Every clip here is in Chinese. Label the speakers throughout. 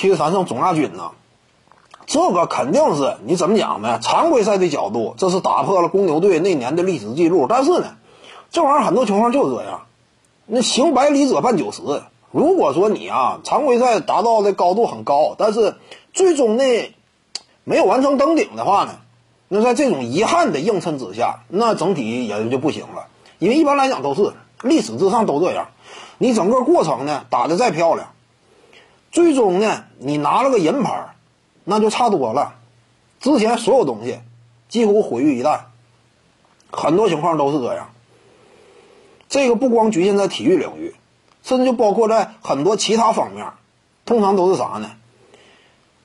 Speaker 1: 七十三胜总亚军呢，这个肯定是你怎么讲呢？常规赛的角度，这是打破了公牛队那年的历史记录。但是呢，这玩意儿很多情况就是这样。那行百里者半九十。如果说你啊常规赛达到的高度很高，但是最终呢没有完成登顶的话呢，那在这种遗憾的映衬之下，那整体也就不行了。因为一般来讲都是历史之上都这样，你整个过程呢打得再漂亮，最终呢你拿了个银牌，那就差多了。之前所有东西几乎毁于一旦，很多情况都是这样。这个不光局限在体育领域。甚至就包括在很多其他方面，通常都是啥呢？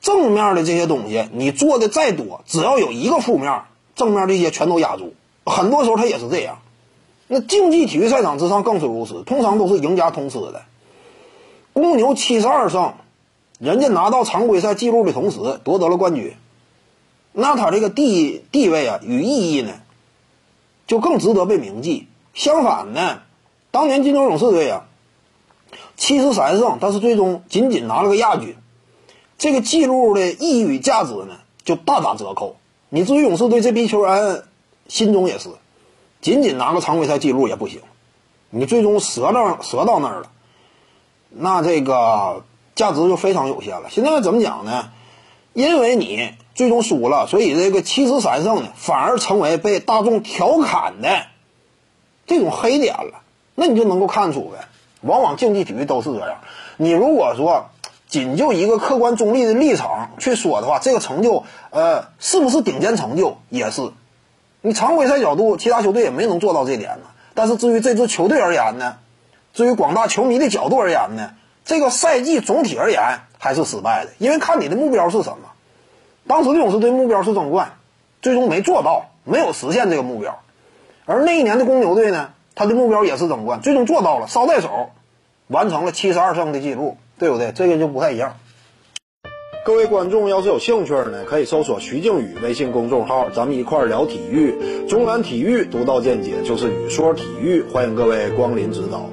Speaker 1: 正面的这些东西你做的再多，只要有一个负面，正面这些全都压住。很多时候它也是这样。那竞技体育赛场之上更是如此，通常都是赢家通吃的。公牛七十二胜，人家拿到常规赛记录的同时夺得了冠军，那他这个地地位啊与意义呢，就更值得被铭记。相反呢，当年金州勇士队啊。七十三胜，但是最终仅仅拿了个亚军，这个记录的意义与价值呢，就大打折扣。你至于勇士队这批球员，心中也是，仅仅拿个常规赛记录也不行，你最终折到折到那儿了，那这个价值就非常有限了。现在怎么讲呢？因为你最终输了，所以这个七十三胜呢，反而成为被大众调侃的这种黑点了。那你就能够看出呗。往往竞技体育都是这样。你如果说仅就一个客观中立的立场去说的话，这个成就，呃，是不是顶尖成就也是。你常规赛角度，其他球队也没能做到这点呢。但是至于这支球队而言呢，于广大球迷的角度而言呢，这个赛季总体而言还是失败的。因为看你的目标是什么。当时的勇士队目标是争冠，最终没做到，没有实现这个目标。而那一年的公牛队呢，他的目标也是争冠，最终做到了，捎带手。完成了七十二胜的记录，对不对？这个就不太一样。各位观众要是有兴趣呢，可以搜索徐静宇微信公众号，咱们一块聊体育。中南体育独到见解就是语说体育，欢迎各位光临指导。